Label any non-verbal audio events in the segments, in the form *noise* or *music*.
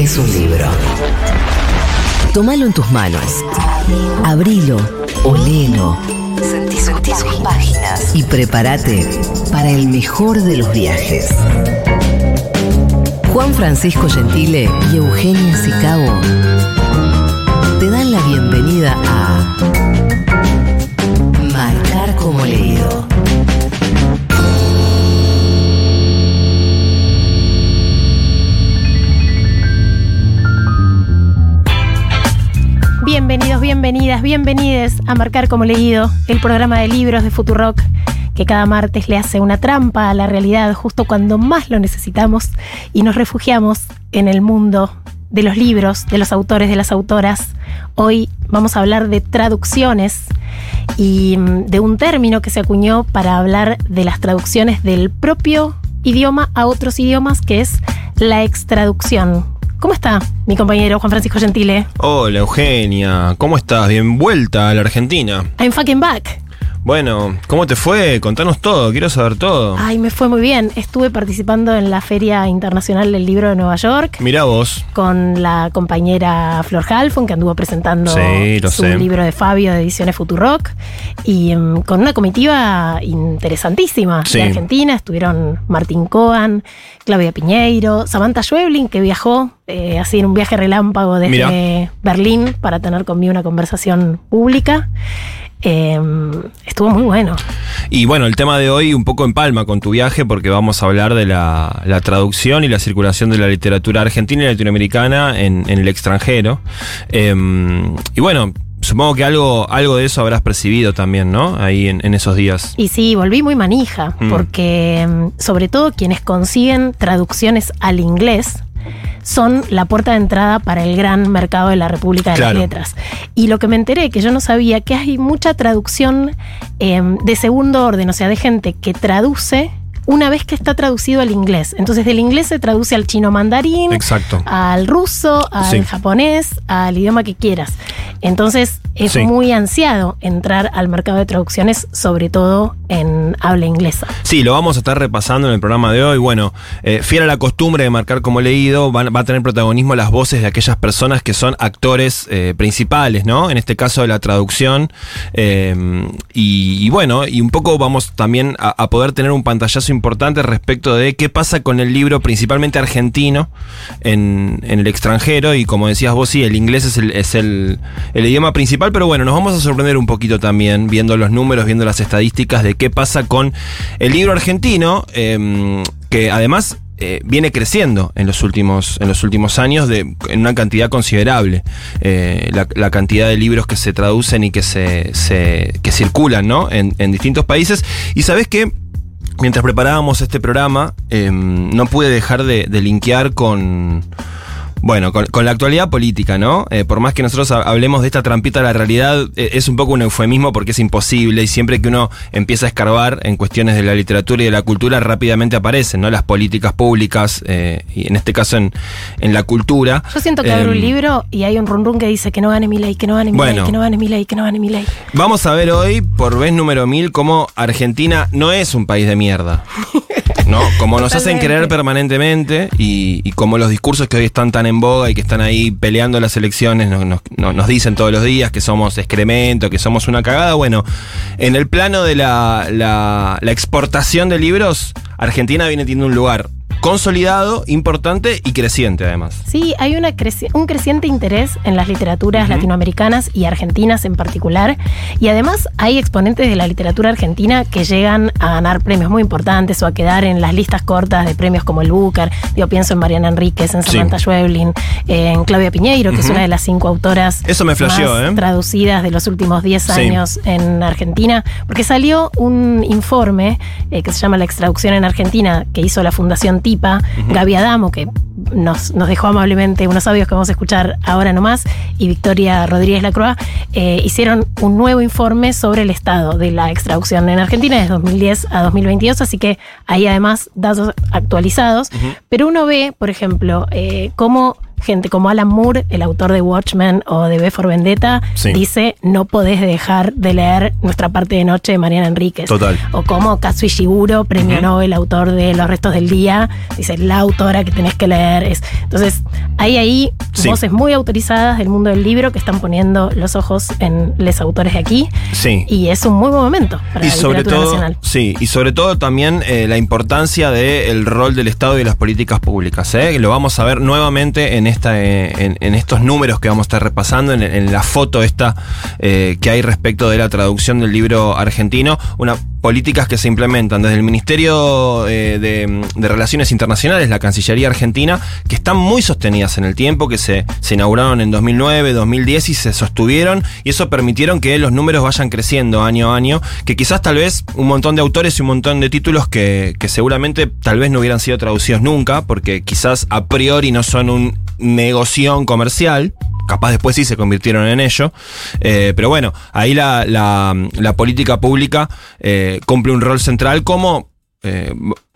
es un libro. Tómalo en tus manos. Abrilo, olelo. Sentí, sentí sus páginas. Y prepárate para el mejor de los viajes. Juan Francisco Gentile y Eugenia Sicabo te dan la bienvenida a Marcar como leído. Bienvenidos, bienvenidas, bienvenides a Marcar como Leído, el programa de libros de Futurock que cada martes le hace una trampa a la realidad justo cuando más lo necesitamos y nos refugiamos en el mundo de los libros, de los autores, de las autoras. Hoy vamos a hablar de traducciones y mm, de un término que se acuñó para hablar de las traducciones del propio idioma a otros idiomas, que es la extraducción. ¿Cómo está mi compañero Juan Francisco Gentile? Hola Eugenia, ¿cómo estás? Bien vuelta a la Argentina. I'm fucking back. Bueno, ¿cómo te fue? Contanos todo, quiero saber todo. Ay, me fue muy bien. Estuve participando en la Feria Internacional del Libro de Nueva York. Mirá vos. Con la compañera Flor Halfon, que anduvo presentando Sí, su sé. libro de Fabio de Ediciones Futurock. Y mm, con una comitiva interesantísima Sí. de Argentina. Estuvieron Martín Coan, Claudia Piñeiro, Samantha Schweblin, que viajó eh, así en un viaje relámpago desde Mirá. Berlín para tener conmigo una conversación pública. Eh, estuvo muy bueno. Y bueno, el tema de hoy un poco en palma con tu viaje porque vamos a hablar de la, la traducción y la circulación de la literatura argentina y latinoamericana en, en el extranjero. Em, y bueno, supongo que algo, algo de eso habrás percibido también, ¿no? Ahí en, en esos días. Y sí, volví muy manija, Mm. porque mm, sobre todo quienes consiguen traducciones al inglés son la puerta de entrada para el gran mercado de la República de Claro. las Letras. Y lo que me enteré, que yo no sabía, que hay mucha traducción em, de segundo orden, o sea, de gente que traduce una vez que está traducido al inglés. Entonces del inglés se traduce al chino mandarín, Exacto. al ruso, al Sí. japonés, al idioma que quieras. Entonces es Sí. muy ansiado entrar al mercado de traducciones, sobre todo en habla inglesa. Sí, lo vamos a estar repasando en el programa de hoy. Bueno, eh, fiel a la costumbre de marcar como leído, van- va a tener protagonismo las voces de aquellas personas que son actores eh, principales, ¿no? En este caso de la traducción. Eh, y, y bueno, y un poco vamos también a, a poder tener un pantallazo importante respecto de qué pasa con el libro principalmente argentino en, el extranjero. Y como decías vos, sí, el inglés es el, idioma principal, pero bueno, nos vamos a sorprender un poquito también viendo los números, viendo las estadísticas de qué pasa con el libro argentino, eh, que además eh, viene creciendo en los últimos, en los últimos años de, en una cantidad considerable. Eh, la, cantidad de libros que se traducen y que se, que circulan ¿no? en, en distintos países. Y sabes que mientras preparábamos este programa, eh, no pude dejar de, de linkear con. Bueno, con, con la actualidad política, ¿no? Eh, por más que nosotros ha- hablemos de esta trampita de la realidad, eh, es un poco un eufemismo porque es imposible y siempre que uno empieza a escarbar en cuestiones de la literatura y de la cultura, rápidamente aparecen, ¿no? Las políticas públicas, eh, y en este caso en, en la cultura. Yo siento que abro un Eh, libro y hay un run run que dice que no gane mi ley, que no gane mi ley, que no gane mi ley, que no gane mi ley. Vamos a ver hoy, por vez número mil, cómo Argentina no es un país de mierda. *laughs* ¿No? Como nos hacen creer permanentemente y, y como los discursos que hoy están tan en boga y que están ahí peleando las elecciones nos, nos- nos- nos dicen todos los días que somos excremento, que somos una cagada. Bueno, en el plano de la, la- la exportación de libros, Argentina viene teniendo un lugar consolidado, importante y creciente además. Sí, hay una creci- un creciente interés en las literaturas latinoamericanas y argentinas en particular. Y además hay exponentes de la literatura argentina que llegan a ganar premios muy importantes o a quedar en las listas cortas de premios como el Booker. Yo pienso en Mariana Enríquez, en Sí. Samantha Schweblin, en Claudia Piñeiro, que es una de las cinco autoras Eso me flasheó, más ¿eh? traducidas de los últimos 10 Sí. años en Argentina. Porque salió un informe eh, que se llama La extraducción en Argentina, que hizo la Fundación Gaby Adamo, que nos, nos dejó amablemente unos audios que vamos a escuchar ahora nomás, y Victoria Rodríguez Lacroix, eh, hicieron un nuevo informe sobre el estado de la extracción en Argentina desde 2010 a 2022, así que hay además datos actualizados, pero uno ve, por ejemplo, eh, cómo gente como Alan Moore, el autor de Watchmen o de B for Vendetta, Sí. dice no podés dejar de leer Nuestra parte de noche de Mariana Enríquez. Total. O como Kazuo Ishiguro, premio Nobel, autor de Los restos del día, dice la autora que tenés que leer. Es, entonces, hay ahí Sí. voces muy autorizadas del mundo del libro que están poniendo los ojos en los autores de aquí. Sí. Y es un muy buen momento para Y la sobre todo, nacional. sí, y sobre todo también eh, la importancia del rol del Estado y las políticas públicas. ¿eh? Lo vamos a ver nuevamente en eh, en, estos números que vamos a estar repasando, en, en la foto esta eh, que hay respecto de la traducción del libro argentino, una políticas que se implementan desde el Ministerio eh, de, Relaciones Internacionales, la Cancillería Argentina, que están muy sostenidas en el tiempo, que se, se inauguraron en 2009, 2010 y se sostuvieron, y eso permitieron que los números vayan creciendo año a año, que quizás tal vez un montón de autores y un montón de títulos que, que seguramente tal vez no hubieran sido traducidos nunca, porque quizás a priori no son un negoción comercial, capaz después sí se convirtieron en ello. Eh, pero bueno, ahí la, la- política pública eh, cumple un rol central como, eh,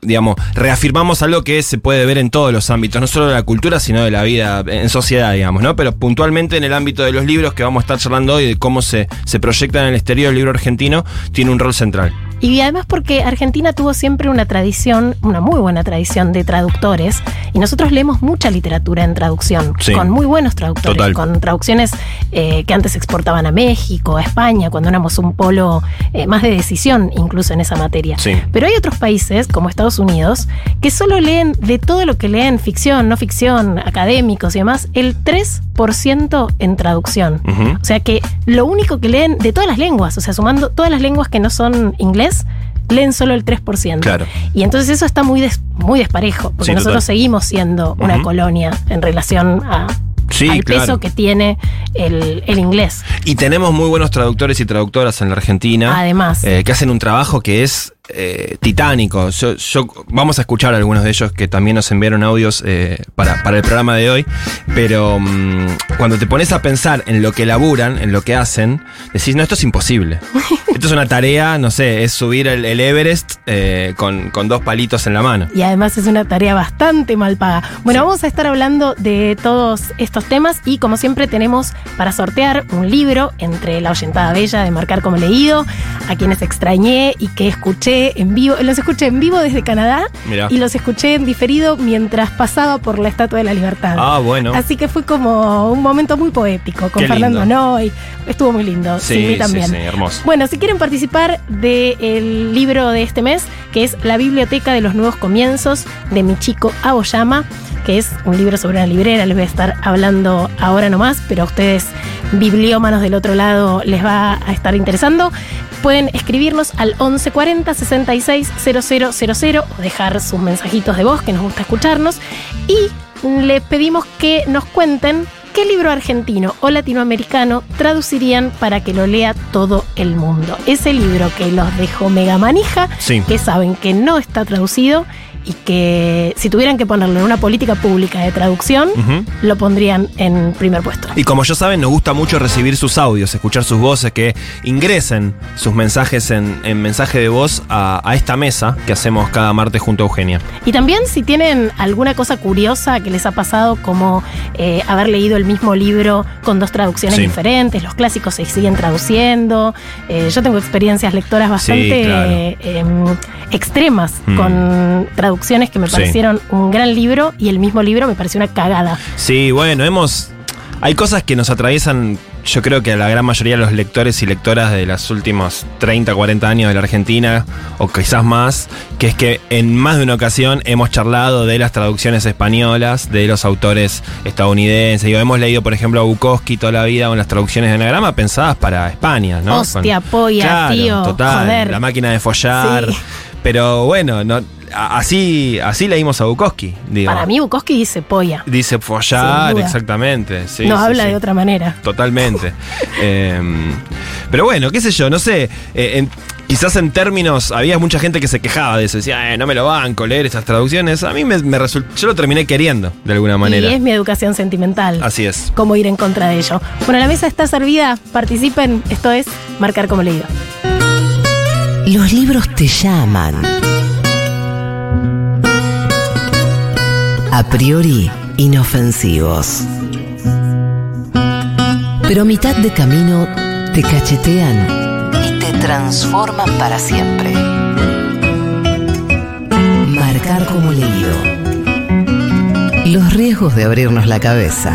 digamos, reafirmamos algo que se puede ver en todos los ámbitos, no solo de la cultura, sino de la vida en sociedad, digamos, ¿no? Pero puntualmente en el ámbito de los libros que vamos a estar charlando hoy, de cómo se, se proyecta en el exterior el libro argentino, tiene un rol central. Y además porque Argentina tuvo siempre una tradición, una muy buena tradición de traductores, y nosotros leemos mucha literatura en traducción, Sí. con muy buenos traductores, Total. con traducciones eh, que antes exportaban a México, a España, cuando éramos un polo eh, más de decisión incluso en esa materia. Sí. Pero hay otros países, como Estados Unidos, que solo leen de todo lo que leen, ficción, no ficción, académicos y demás, el 3% en traducción. O sea que lo único que leen de todas las lenguas, o sea, sumando todas las lenguas que no son inglés, leen solo el 3%. Claro. Y entonces eso está muy, des- muy desparejo, porque Sí, nosotros total. seguimos siendo una colonia en relación a, Sí, al claro. peso que tiene el, el inglés. Y tenemos muy buenos traductores y traductoras en la Argentina. Además. eh, que hacen un trabajo que es eh, titánico. Yo, yo- vamos a escuchar algunos de ellos que también nos enviaron audios eh, para, para el programa de hoy. Pero mm, cuando te pones a pensar en lo que laburan, en lo que hacen, decís, no, esto es imposible. *laughs* Esto es una tarea, no sé, es subir el, el Everest eh, con, con dos palitos en la mano. Y además es una tarea bastante mal paga. Bueno, Sí. vamos a estar hablando de todos estos temas y como siempre tenemos para sortear un libro entre la oyentada bella de Marcar como leído, a quienes extrañé y que escuché en vivo, los escuché en vivo desde Canadá Mirá. y los escuché en diferido mientras pasaba por la Estatua de la Libertad. Ah, bueno. Así que fue como un momento muy poético con Qué Fernando lindo. Noy. Estuvo muy lindo. Sí, Sí, sí, también. sí, hermoso. Bueno, si quieren participar del libro de este mes, que es La Biblioteca de los Nuevos Comienzos, de Michiko Aoyama, que es un libro sobre una librera, les voy a estar hablando ahora nomás, pero a ustedes, bibliómanos del otro lado, les va a estar interesando. Pueden escribirnos al 1140 66 000 o dejar sus mensajitos de voz, que nos gusta escucharnos. Y les pedimos que nos cuenten qué libro argentino o latinoamericano traducirían para que lo lea todo el mundo. Ese libro que los dejó mega manija, Sí. que saben que no está traducido y que si tuvieran que ponerlo en una política pública de traducción, lo pondrían en primer puesto. Y como ya saben, nos gusta mucho recibir sus audios, escuchar sus voces, que ingresen sus mensajes en, en mensaje de voz a, a esta mesa que hacemos cada martes junto a Eugenia. Y también si tienen alguna cosa curiosa que les ha pasado, como eh, haber leído el mismo libro con dos traducciones Sí. diferentes, los clásicos se siguen traduciendo. Eh, yo tengo experiencias lectoras bastante claro. eh, em, extremas Mm. con traducciones que me Sí. parecieron un gran libro y el mismo libro me pareció una cagada. Sí, bueno, hemos. Hay cosas que nos atraviesan, yo creo que a la gran mayoría de los lectores y lectoras de los últimos 30, 40 años de la Argentina, o quizás más, que es que en más de una ocasión hemos charlado de las traducciones españolas, de los autores estadounidenses. Digo, hemos leído, por ejemplo, a Bukowski toda la vida con las traducciones de anagrama pensadas para España, ¿no? Hostia, Con- polla, Claro, tío, Total, joder. la máquina de follar. Sí. Pero bueno, no, así, así leímos a Bukowski, digo. Para mí Bukowski dice polla. Dice follar, exactamente. Sí, Nos sí, habla sí. de otra manera. Totalmente. *laughs* Eh, pero bueno, qué sé yo, no sé. eh, en- quizás en términos, había mucha gente que se quejaba de eso. Decía, "Eh, no me lo banco leer esas traducciones. A mí me, me resultó. Yo lo terminé queriendo, de alguna manera. Y es mi educación sentimental. Así es. Cómo ir en contra de ello. Bueno, la mesa está servida. Participen. Esto es Marcar como leído. Los libros te llaman. A priori inofensivos. Pero a mitad de camino te cachetean y te transforman para siempre. Marcar como leído. Los riesgos de abrirnos la cabeza.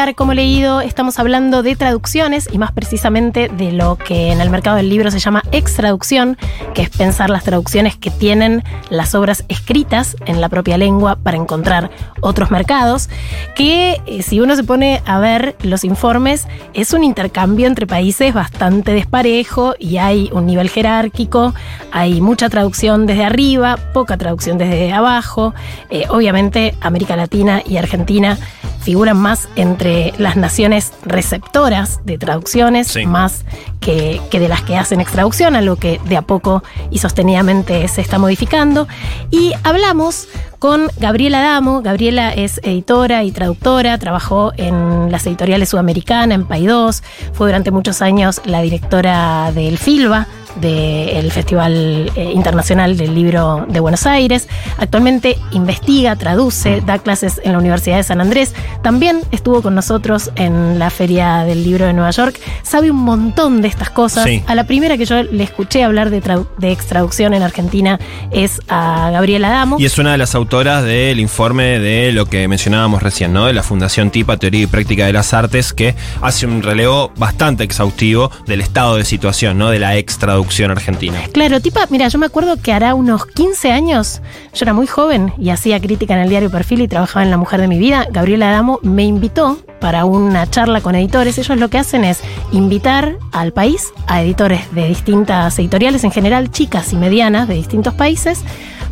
Marcar como leído estamos hablando de traducciones y más precisamente de lo que en el mercado del libro se llama extraducción, que es pensar las traducciones que tienen las obras escritas en la propia lengua para encontrar otros mercados, que eh, si uno se pone a ver los informes es un intercambio entre países bastante desparejo y hay un nivel jerárquico, hay mucha traducción desde arriba, poca traducción desde abajo, Eh, obviamente América Latina y Argentina figuran más entre las naciones receptoras de traducciones, Sí. más que, que de las que hacen extraducción, algo que de a poco y sostenidamente se está modificando. Y hablamos con Gabriela Damo. Gabriela es editora y traductora, trabajó en las editoriales sudamericanas, en Paidós, fue durante muchos años la directora del FILBA, del Festival eh, Internacional del Libro de Buenos Aires. Actualmente investiga, traduce, da clases en la Universidad de San Andrés. También estuvo con nosotros en la Feria del Libro de Nueva York. Sabe un montón de estas cosas. Sí. A la primera que yo le escuché hablar de extraducción en Argentina es a Gabriela Damo. Y es una de las autoras del informe de lo que mencionábamos recién, ¿no? De la Fundación TIPA, Teoría y Práctica de las Artes, que hace un relevo bastante exhaustivo del estado de situación, ¿no? De la extraducción argentina. Claro, tipa, mira, yo me acuerdo que hará unos 15 años, yo era muy joven y hacía crítica en el diario Perfil y trabajaba en La Mujer de mi Vida. Gabriela Adamo me invitó para una charla con editores. Ellos lo que hacen es invitar al país a editores de distintas editoriales, en general chicas y medianas de distintos países,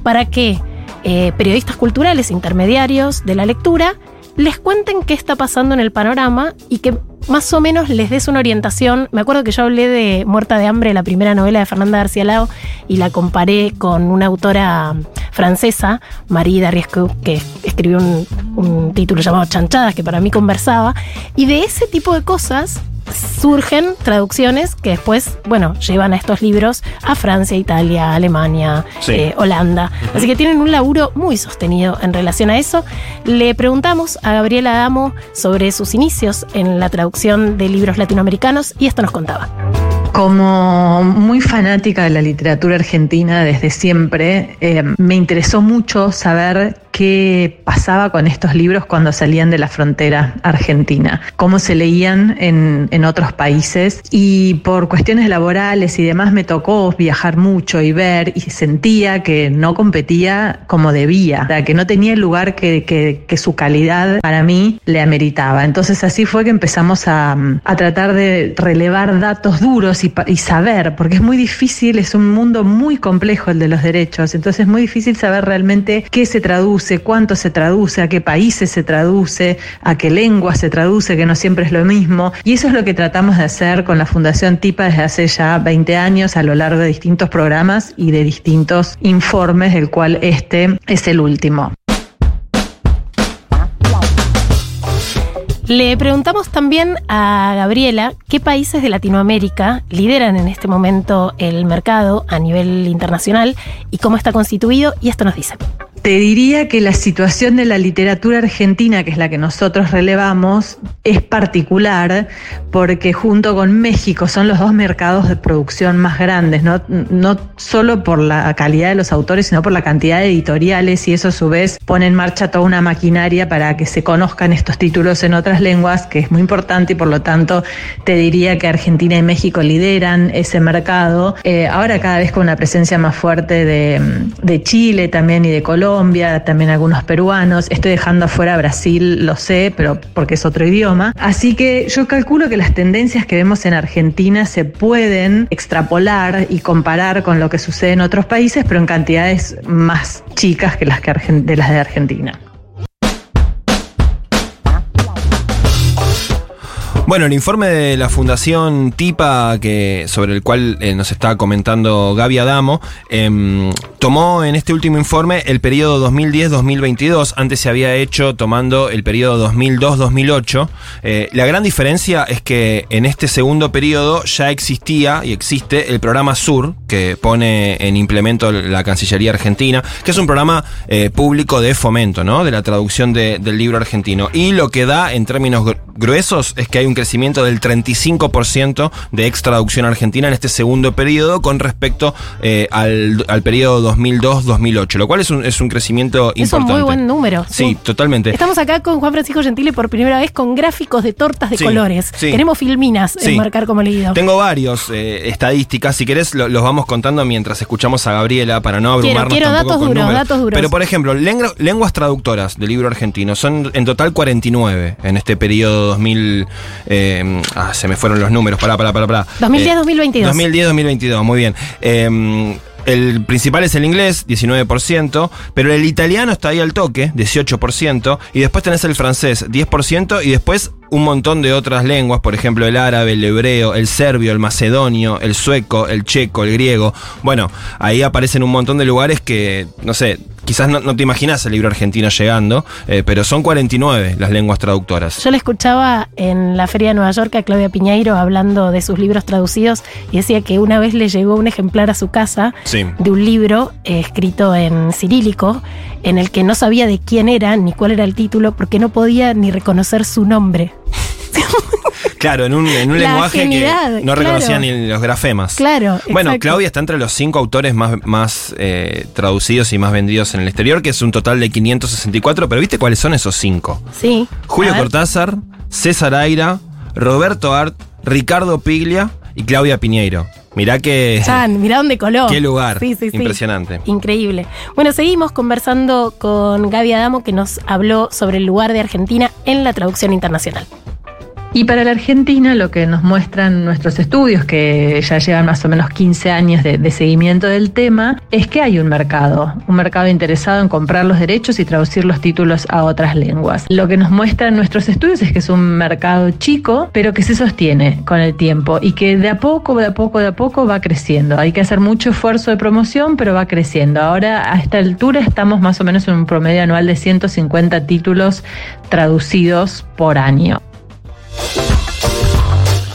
para que eh, periodistas culturales, intermediarios de la lectura, les cuenten qué está pasando en el panorama y que más o menos les des una orientación. Me acuerdo que yo hablé de Muerta de Hambre, la primera novela de Fernanda García Lao, y la comparé con una autora francesa, Marie Dariescu, que escribió un, un título llamado Chanchadas, que para mí conversaba. Y de ese tipo de cosas surgen traducciones que después, bueno, llevan a estos libros a Francia, Italia, Alemania, Sí. eh, Holanda. Así que tienen un laburo muy sostenido en relación a eso. Le preguntamos a Gabriela Adamo sobre sus inicios en la traducción de libros latinoamericanos y esto nos contaba. Como muy fanática de la literatura argentina desde siempre, eh, me interesó mucho saber qué pasaba con estos libros cuando salían de la frontera argentina, cómo se leían en, en otros países y por cuestiones laborales y demás me tocó viajar mucho y ver y sentía que no competía como debía, o sea, que no tenía el lugar que, que- que su calidad para mí le ameritaba. Entonces así fue que empezamos a, a tratar de relevar datos duros y, y saber, porque es muy difícil, es un mundo muy complejo el de los derechos, entonces es muy difícil saber realmente qué se traduce, cuánto se traduce, a qué países se traduce, a qué lengua se traduce, que no siempre es lo mismo. Y eso es lo que tratamos de hacer con la Fundación TIPA desde hace ya 20 años a lo largo de distintos programas y de distintos informes, del cual este es el último. Le preguntamos también a Gabriela qué países de Latinoamérica lideran en este momento el mercado a nivel internacional y cómo está constituido y esto nos dice. Te diría que la situación de la literatura argentina, que es la que nosotros relevamos, es particular porque junto con México son los dos mercados de producción más grandes, no, no solo por la calidad de los autores, sino por la cantidad de editoriales y eso a su vez pone en marcha toda una maquinaria para que se conozcan estos títulos en otras lenguas, que es muy importante y por lo tanto te diría que Argentina y México lideran ese mercado. Eh, ahora cada vez con una presencia más fuerte de, de Chile también y de Colombia Colombia, también algunos peruanos. Estoy dejando afuera Brasil, lo sé, pero porque es otro idioma. Así que yo calculo que las tendencias que vemos en Argentina se pueden extrapolar y comparar con lo que sucede en otros países, pero en cantidades más chicas que las, que de, las de Argentina. Bueno, el informe de la Fundación TIPA, que, sobre el cual eh, nos está comentando Gaby Adamo, em, tomó en este último informe el periodo 2010-2022. Antes se había hecho tomando el periodo 2002-2008. Eh, la gran diferencia es que en este segundo periodo ya existía y existe el programa SUR, que pone en implemento la Cancillería Argentina, que es un programa eh, público de fomento, ¿no? De la traducción del libro argentino. Y lo que da en términos gruesos es que hay un crecimiento del 35% de extraducción argentina en este segundo periodo con respecto eh, al, al, periodo 2002-2008, lo cual es un, es un crecimiento importante. Es un muy buen número. Sí, totalmente. Estamos acá con Juan Francisco Gentile por primera vez con gráficos de tortas de colores. Tenemos filminas en marcar como leído. Tengo varios eh, estadísticas, si querés los vamos contando mientras escuchamos a Gabriela para no abrumarnos quiero, quiero datos duros, datos duros. Pero por ejemplo, lenguas traductoras del libro argentino son en total 49 en este periodo 2000 eh, ah, se me fueron los números, pará, pará, pará. pará. 2010-2022. 2010-2022, muy bien. Eh, el principal es el inglés, 19%, pero el italiano está ahí al toque, 18%, y después tenés el francés, 10%, y después un montón de otras lenguas, por ejemplo el árabe, el hebreo, el serbio, el macedonio, el sueco, el checo, el griego. Bueno, ahí aparecen un montón de lugares que, no sé, quizás no, te imaginas el libro argentino llegando, eh, pero son 49 las lenguas traductoras. Yo le escuchaba en la Feria de Nueva York a Claudia Piñeiro hablando de sus libros traducidos y decía que una vez le llegó un ejemplar a su casa de un libro eh, escrito en cirílico en el que no sabía de quién era ni cuál era el título porque no podía ni reconocer su nombre. *laughs* Claro, en un, lenguaje que no reconocía ni los grafemas. Claro. Bueno, Claudia está entre los cinco autores más, más eh, traducidos y más vendidos en el exterior, que es un total de 564, pero ¿viste cuáles son esos cinco? Sí. Julio Cortázar, César Aira, Roberto Art, Ricardo Piglia y Claudia Piñeiro. Mirá que. Chan, mirá dónde coló. Qué lugar. Sí, sí, Impresionante. Increíble. Bueno, seguimos conversando con Gaby Adamo, que nos habló sobre el lugar de Argentina en la traducción internacional. Y para la Argentina lo que nos muestran nuestros estudios, que ya llevan más o menos 15 años de, seguimiento del tema, es que hay un mercado, un mercado interesado en comprar los derechos y traducir los títulos a otras lenguas. Lo que nos muestran nuestros estudios es que es un mercado chico, pero que se sostiene con el tiempo y que de a poco, de a poco, de a poco va creciendo. Hay que hacer mucho esfuerzo de promoción, pero va creciendo. Ahora a esta altura estamos más o menos en un promedio anual de 150 títulos traducidos por año.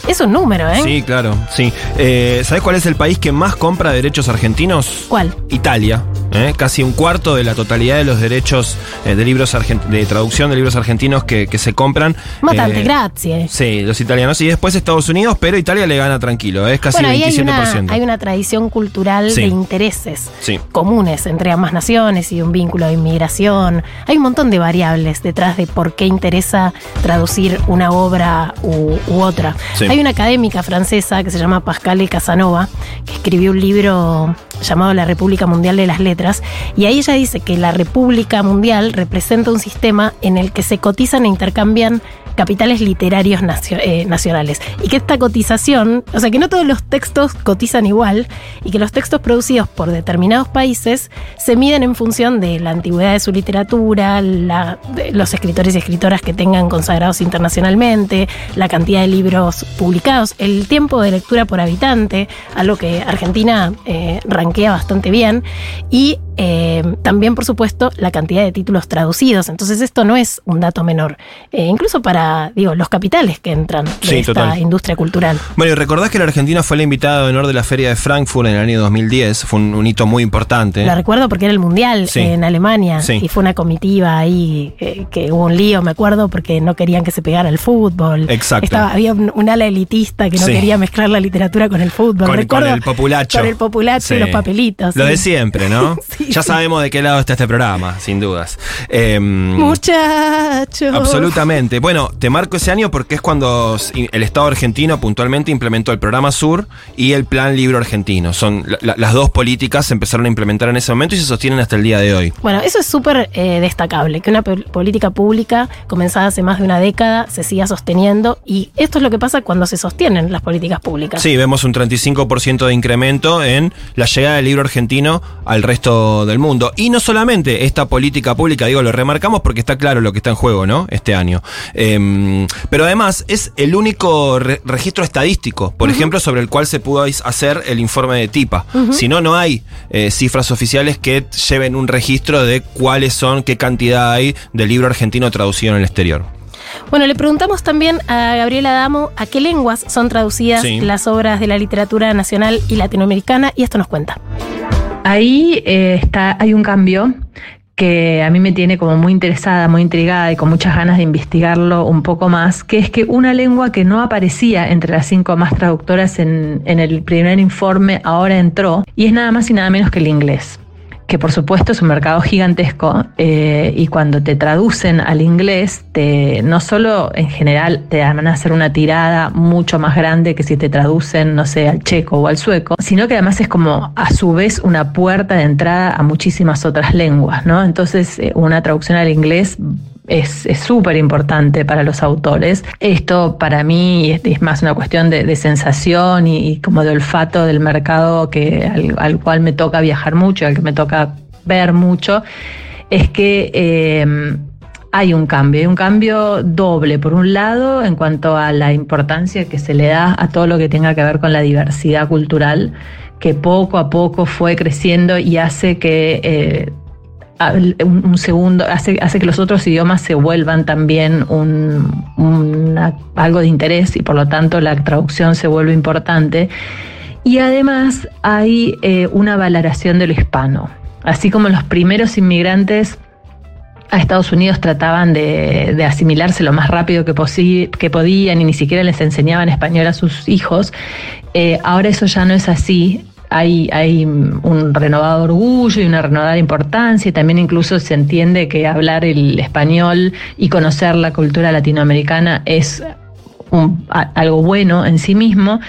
Es un número, ¿eh? Sí, claro, sí. Eh, ¿Sabes cuál es el país que más compra derechos argentinos? ¿Cuál? Italia. ¿eh? Casi un cuarto de la totalidad de los derechos eh, de libros de traducción de libros argentinos que, se compran. Matante, eh, gracias. Sí, los italianos. Y después Estados Unidos, pero Italia le gana tranquilo, es casi bueno, 27%. Hay una, hay una tradición cultural de intereses comunes entre ambas naciones y un vínculo de inmigración. Hay un montón de variables detrás de por qué interesa traducir una obra u, otra. Hay una académica francesa que se llama Pascal Casanova, que escribió un libro llamado La República Mundial de las Letras, y ahí ella dice que la República Mundial representa un sistema en el que se cotizan e intercambian capitales literarios eh, nacionales. Y que esta cotización, o sea, que no todos los textos cotizan igual y que los textos producidos por determinados países se miden en función de la antigüedad de su literatura, los escritores y escritoras que tengan consagrados internacionalmente, la cantidad de libros publicados, el tiempo de lectura por habitante, algo que Argentina eh, ranquea bastante bien, y eh, también, por supuesto, la cantidad de títulos traducidos. Entonces, esto no es un dato menor. Eh, incluso para, digo, los capitales que entran de esta industria cultural. Bueno, y recordás que la Argentina fue la invitada de honor de la Feria de Frankfurt en el año 2010. Fue un, hito muy importante. La recuerdo porque era el Mundial en Alemania. Y fue una comitiva ahí eh, que hubo un lío, me acuerdo, porque no querían que se pegara el fútbol. Exacto. había un, ala elitista que no quería mezclar la literatura con el fútbol. Con, el populacho. Con el populacho y los papelitos. Lo de siempre, ¿no? *laughs* ya sabemos de qué lado está este programa, sin dudas. Eh, Muchachos. Absolutamente. Bueno, te marco ese año porque es cuando el Estado argentino puntualmente implementó el programa Sur y el Plan Libro Argentino. Son las dos políticas se empezaron a implementar en ese momento y se sostienen hasta el día de hoy. Bueno, eso es súper eh, destacable, que una política pública comenzada hace más de una década se siga sosteniendo y esto es lo que pasa cuando se sostienen las políticas públicas. Sí, vemos un 35% de incremento en la llegada del libro argentino al resto del mundo. Y no solamente esta política pública, digo, lo remarcamos porque está claro lo que está en juego, ¿no? Este año. Em, pero además es el único registro estadístico, por ejemplo, sobre el cual se pudo hacer el informe de TIPA. Si no, no hay eh, cifras oficiales que lleven un registro de cuáles son, qué cantidad hay de libro argentino traducido en el exterior. Bueno, le preguntamos también a Gabriela Damo a qué lenguas son traducidas las obras de la literatura nacional y latinoamericana y esto nos cuenta. Ahí eh, está, hay un cambio que a mí me tiene como muy interesada, muy intrigada y con muchas ganas de investigarlo un poco más, que es que una lengua que no aparecía entre las cinco más traductoras en, en el primer informe ahora entró y es nada más y nada menos que el inglés que por supuesto es un mercado gigantesco eh, y cuando te traducen al inglés, te, no solo en general te van a hacer una tirada mucho más grande que si te traducen, no sé, al checo o al sueco, sino que además es como a su vez una puerta de entrada a muchísimas otras lenguas, ¿no? Entonces, eh, una traducción al inglés es súper importante para los autores. Esto para mí es, más una cuestión de, sensación y, como de olfato del mercado que, al, cual me toca viajar mucho, al que me toca ver mucho, es que eh, hay un cambio, hay un cambio doble. Por un lado, en cuanto a la importancia que se le da a todo lo que tenga que ver con la diversidad cultural, que poco a poco fue creciendo y hace que... Eh, un, segundo, hace, hace que los otros idiomas se vuelvan también un, algo de interés y por lo tanto la traducción se vuelve importante. Y además hay eh, una valoración de lo hispano. Así como los primeros inmigrantes a Estados Unidos trataban de, asimilarse lo más rápido que, que, podían y ni siquiera les enseñaban español a sus hijos, eh, ahora eso ya no es así hay, un renovado orgullo y una renovada importancia, y también incluso se entiende que hablar el español y conocer la cultura latinoamericana es algo bueno en sí mismo.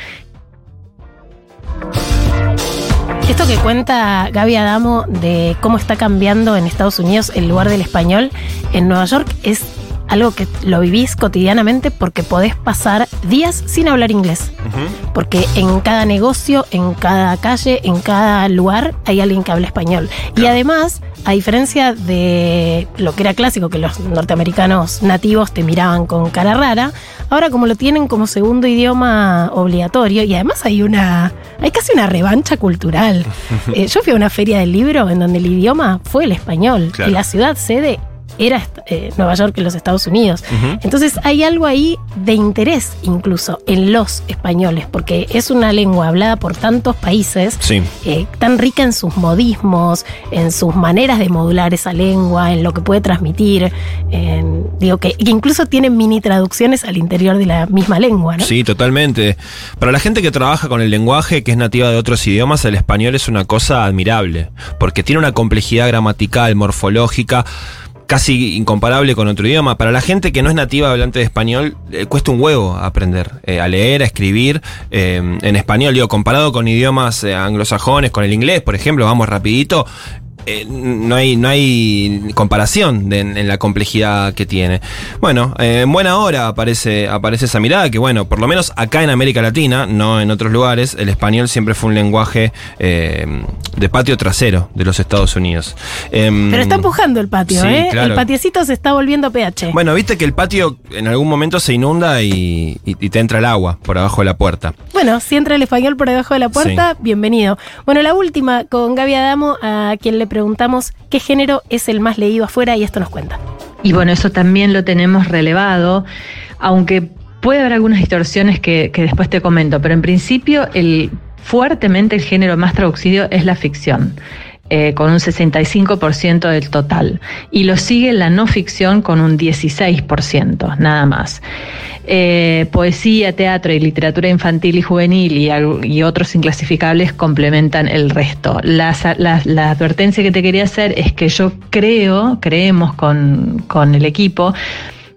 Esto que cuenta Gaby Adamo de cómo está cambiando en Estados Unidos el lugar del español, en Nueva York es algo que lo vivís cotidianamente porque podés pasar días sin hablar inglés. Porque en cada negocio, en cada calle, en cada lugar hay alguien que habla español. Y además, a diferencia de lo que era clásico, que los norteamericanos nativos te miraban con cara rara, ahora como lo tienen como segundo idioma obligatorio, y además hay una. hay casi una revancha cultural. *laughs* Eh, yo fui a una feria del libro en donde el idioma fue el español. Y la ciudad sede era eh, Nueva York en los Estados Unidos. Entonces hay algo ahí de interés incluso en los españoles, porque es una lengua hablada por tantos países, eh, tan rica en sus modismos, en sus maneras de modular esa lengua, en lo que puede transmitir. digo que, incluso tiene mini traducciones al interior de la misma lengua. ¿no? Sí, totalmente. Para la gente que trabaja con el lenguaje, que es nativa de otros idiomas, el español es una cosa admirable, porque tiene una complejidad gramatical, morfológica casi incomparable con otro idioma. Para la gente que no es nativa hablante de español, eh, cuesta un huevo aprender eh, a leer, a escribir eh, en español. Digo, comparado con idiomas anglosajones, con el inglés, por ejemplo, vamos rapidito, eh, no, hay, no hay comparación en la complejidad que tiene. Bueno, eh, en buena hora aparece, aparece esa mirada que, bueno, por lo menos acá en América Latina, no en otros lugares, el español siempre fue un lenguaje eh, de patio trasero de los Estados Unidos. Em, Pero está empujando el patio, ¿eh? El patiecito se está volviendo pH. Bueno, viste que el patio en algún momento se inunda y, te entra el agua por abajo de la puerta. Bueno, si entra el español por debajo de la puerta, bienvenido. Bueno, la última con Gaby Adamo, a quien le preguntamos qué género es el más leído afuera y esto nos cuenta. Y bueno, eso también lo tenemos relevado, aunque puede haber algunas distorsiones que, después te comento, pero en principio el, fuertemente el género más traducido es la ficción. Eh, con un 65% del total. Y lo sigue la no ficción con un 16%, nada más. Eh, poesía, teatro y literatura infantil y juvenil y, otros inclasificables complementan el resto. La, advertencia que te quería hacer es que yo creo, creemos con, con el equipo,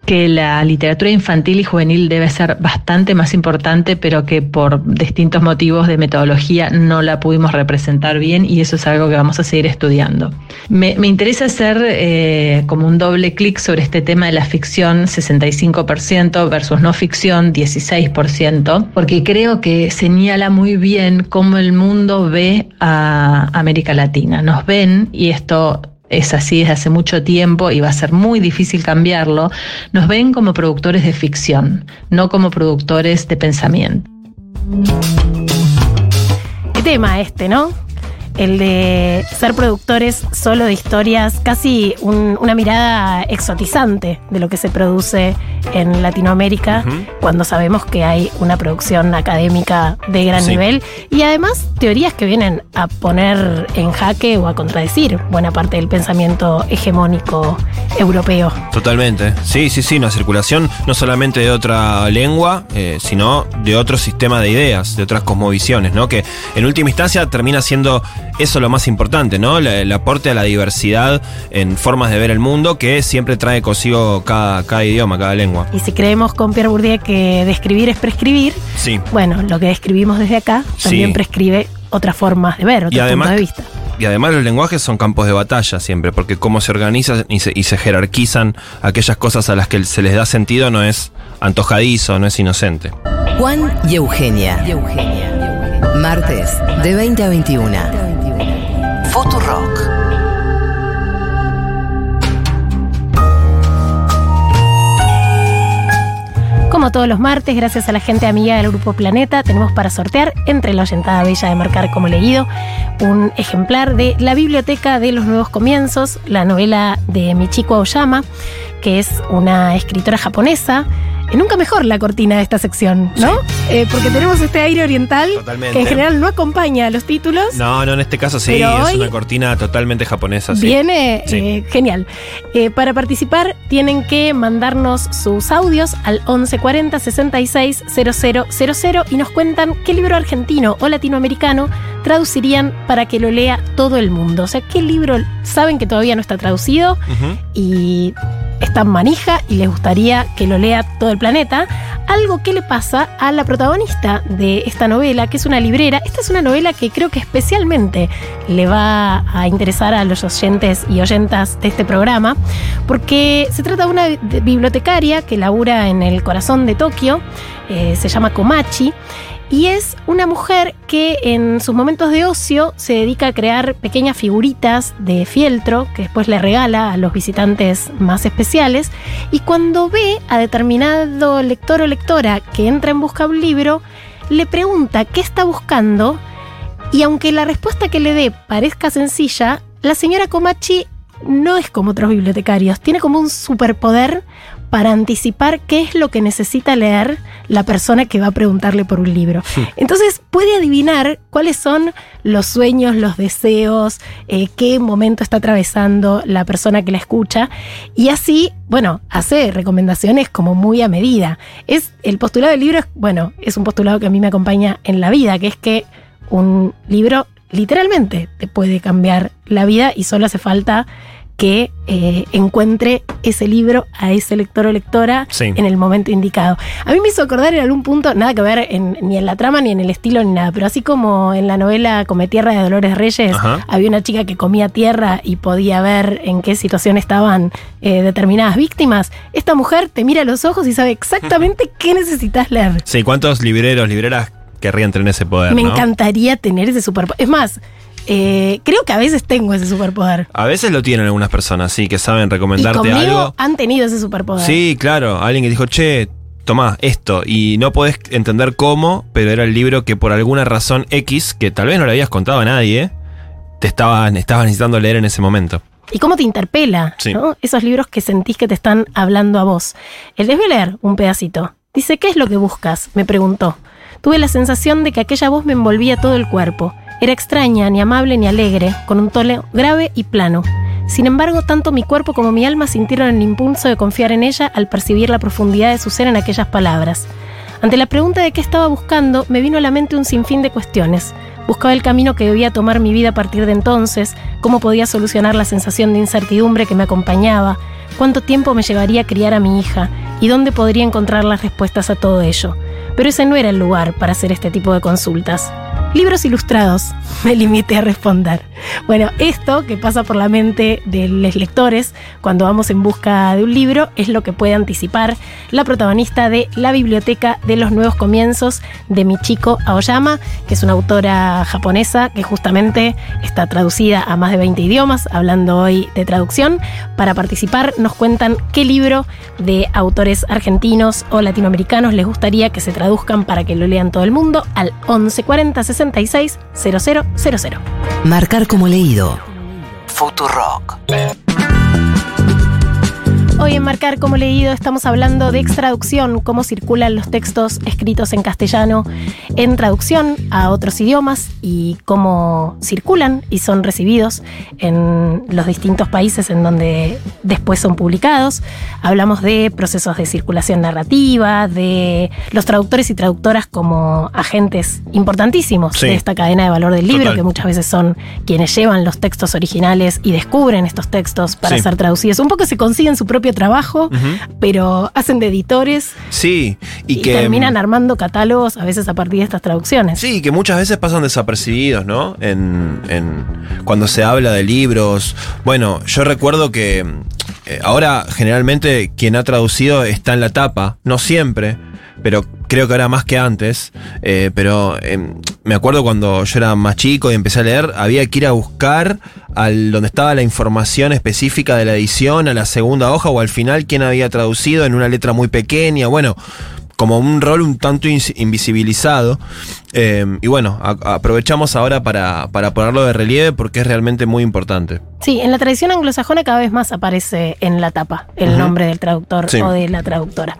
que la literatura infantil y juvenil debe ser bastante más importante, pero que por distintos motivos de metodología no la pudimos representar bien y eso es algo que vamos a seguir estudiando. Me, interesa hacer eh, como un doble clic sobre este tema de la ficción 65% versus no ficción 16%, porque creo que señala muy bien cómo el mundo ve a América Latina. Nos ven, y esto es así desde hace mucho tiempo y va a ser muy difícil cambiarlo, nos ven como productores de ficción, no como productores de pensamiento. ¿Qué tema este, no? El de ser productores solo de historias, casi una mirada exotizante de lo que se produce en Latinoamérica, cuando sabemos que hay una producción académica de gran nivel y además teorías que vienen a poner en jaque o a contradecir buena parte del pensamiento hegemónico europeo. Totalmente, sí, sí, sí, una circulación no solamente de otra lengua, eh, sino de otro sistema de ideas, de otras cosmovisiones, ¿no? Que en última instancia termina siendo eso lo más importante, ¿no? El, aporte a la diversidad en formas de ver el mundo que siempre trae consigo cada, cada idioma, cada lengua. Y si creemos con Pierre Bourdieu que describir es prescribir, sí. bueno, lo que describimos desde acá también prescribe otras formas de ver, otros puntos de vista. Y además los lenguajes son campos de batalla siempre, porque cómo se organizan y se, y se jerarquizan aquellas cosas a las que se les da sentido no es antojadizo, no es inocente. Juan y Eugenia. Y Eugenia. Martes, de 20 a 21. Rock. Como todos los martes, gracias a la gente amiga del Grupo Planeta, tenemos para sortear entre la oyentada bella de marcar como leído un ejemplar de La Biblioteca de los Nuevos Comienzos, la novela de Michiko Aoyama, que es una escritora japonesa nunca mejor la cortina de esta sección, ¿no? Eh, porque tenemos este aire oriental que en general no acompaña a los títulos. No, no, en este caso sí, es una cortina totalmente japonesa. Viene eh, genial. Eh, para participar tienen que mandarnos sus audios al 1140 66 000 y nos cuentan qué libro argentino o latinoamericano traducirían para que lo lea todo el mundo. O sea, qué libro saben que todavía no está traducido y está en manija y les gustaría que lo lea todo el planeta. Algo que le pasa a la protagonista de esta novela, que es una librera. Esta es una novela que creo que especialmente le va a interesar a los oyentes y oyentas de este programa, porque se trata de una bibliotecaria que labura en el corazón de Tokio, eh, se llama Komachi y es una mujer que en sus momentos de ocio se dedica a crear pequeñas figuritas de fieltro que después le regala a los visitantes más especiales. Y cuando ve a determinado lector o lectora que entra en busca de un libro, le pregunta qué está buscando. Y aunque la respuesta que le dé parezca sencilla, la señora Komachi no es como otros bibliotecarios, tiene como un superpoder para anticipar qué es lo que necesita leer la persona que va a preguntarle por un libro. Entonces puede adivinar cuáles son los sueños, los deseos, eh, qué momento está atravesando la persona que la escucha y así, bueno, hace recomendaciones como muy a medida. Es el postulado del libro, bueno, es un postulado que a mí me acompaña en la vida, que es que un libro literalmente te puede cambiar la vida y solo hace falta que eh, encuentre ese libro a ese lector o lectora en el momento indicado. A mí me hizo acordar en algún punto, nada que ver ni en la trama, ni en el estilo, ni nada, pero así como en la novela Come Tierra de Dolores Reyes, había una chica que comía tierra y podía ver en qué situación estaban eh, determinadas víctimas, esta mujer te mira a los ojos y sabe exactamente *laughs* qué necesitas leer. Sí, ¿cuántos libreros, libreras querrían tener ese poder? Me encantaría tener ese superpoder. Es más, eh, creo que a veces tengo ese superpoder. A veces lo tienen algunas personas, sí, que saben recomendarte y algo. Han tenido ese superpoder. Sí, claro. Alguien que dijo, che, tomá esto. Y no podés entender cómo, pero era el libro que por alguna razón X, que tal vez no le habías contado a nadie, te estaban, estabas necesitando leer en ese momento. ¿Y cómo te interpela? Esos libros que sentís que te están hablando a vos. El leer un pedacito. Dice, ¿qué es lo que buscas? Me preguntó. Tuve la sensación de que aquella voz me envolvía todo el cuerpo. Era extraña, ni amable ni alegre, con un tono grave y plano. Sin embargo, tanto mi cuerpo como mi alma sintieron el impulso de confiar en ella al percibir la profundidad de su ser en aquellas palabras. Ante la pregunta de qué estaba buscando, me vino a la mente un sinfín de cuestiones. Buscaba el camino que debía tomar mi vida a partir de entonces, cómo podía solucionar la sensación de incertidumbre que me acompañaba, cuánto tiempo me llevaría a criar a mi hija y dónde podría encontrar las respuestas a todo ello. Pero ese no era el lugar para hacer este tipo de consultas. Libros ilustrados, *laughs* me limité a responder. Bueno, esto que pasa por la mente de los lectores cuando vamos en busca de un libro es lo que puede anticipar la protagonista de La Biblioteca de los Nuevos Comienzos de Michiko Aoyama, que es una autora japonesa que justamente está traducida a más de 20 idiomas, hablando hoy de traducción. Para participar nos cuentan qué libro de autores argentinos o latinoamericanos les gustaría que se traduzcan para que lo lean todo el mundo al 1140 66 000. Marcar como leído. Futurock. Hoy en Marcar como leído estamos hablando de extraducción, cómo circulan los textos escritos en castellano en traducción a otros idiomas y cómo circulan y son recibidos en los distintos países en donde después son publicados. Hablamos de procesos de circulación narrativa, de los traductores y traductoras como agentes importantísimos Sí. de esta cadena de valor del libro, Total. que muchas veces son quienes llevan los textos originales y descubren estos textos para Sí. ser traducidos. Un poco se consiguen su propio trabajo, pero hacen de editores Sí, y, y, que. terminan armando catálogos a veces a partir de estas traducciones. Sí, que muchas veces pasan desapercibidos, ¿no? En, en- cuando se habla de libros. Bueno, yo recuerdo que eh, ahora generalmente quien ha traducido está en la tapa, no siempre, pero creo que ahora más que antes. Eh, pero eh, me acuerdo cuando yo era más chico y empecé a leer, había que ir a buscar al donde estaba la información específica de la edición, a la segunda hoja o al final quién había traducido en una letra muy pequeña. Bueno, como un rol un tanto invisibilizado. Eh, y bueno, a- aprovechamos ahora para, para ponerlo de relieve porque es realmente muy importante. Sí, en la tradición anglosajona cada vez más aparece en la tapa el nombre del traductor Sí. o de la traductora.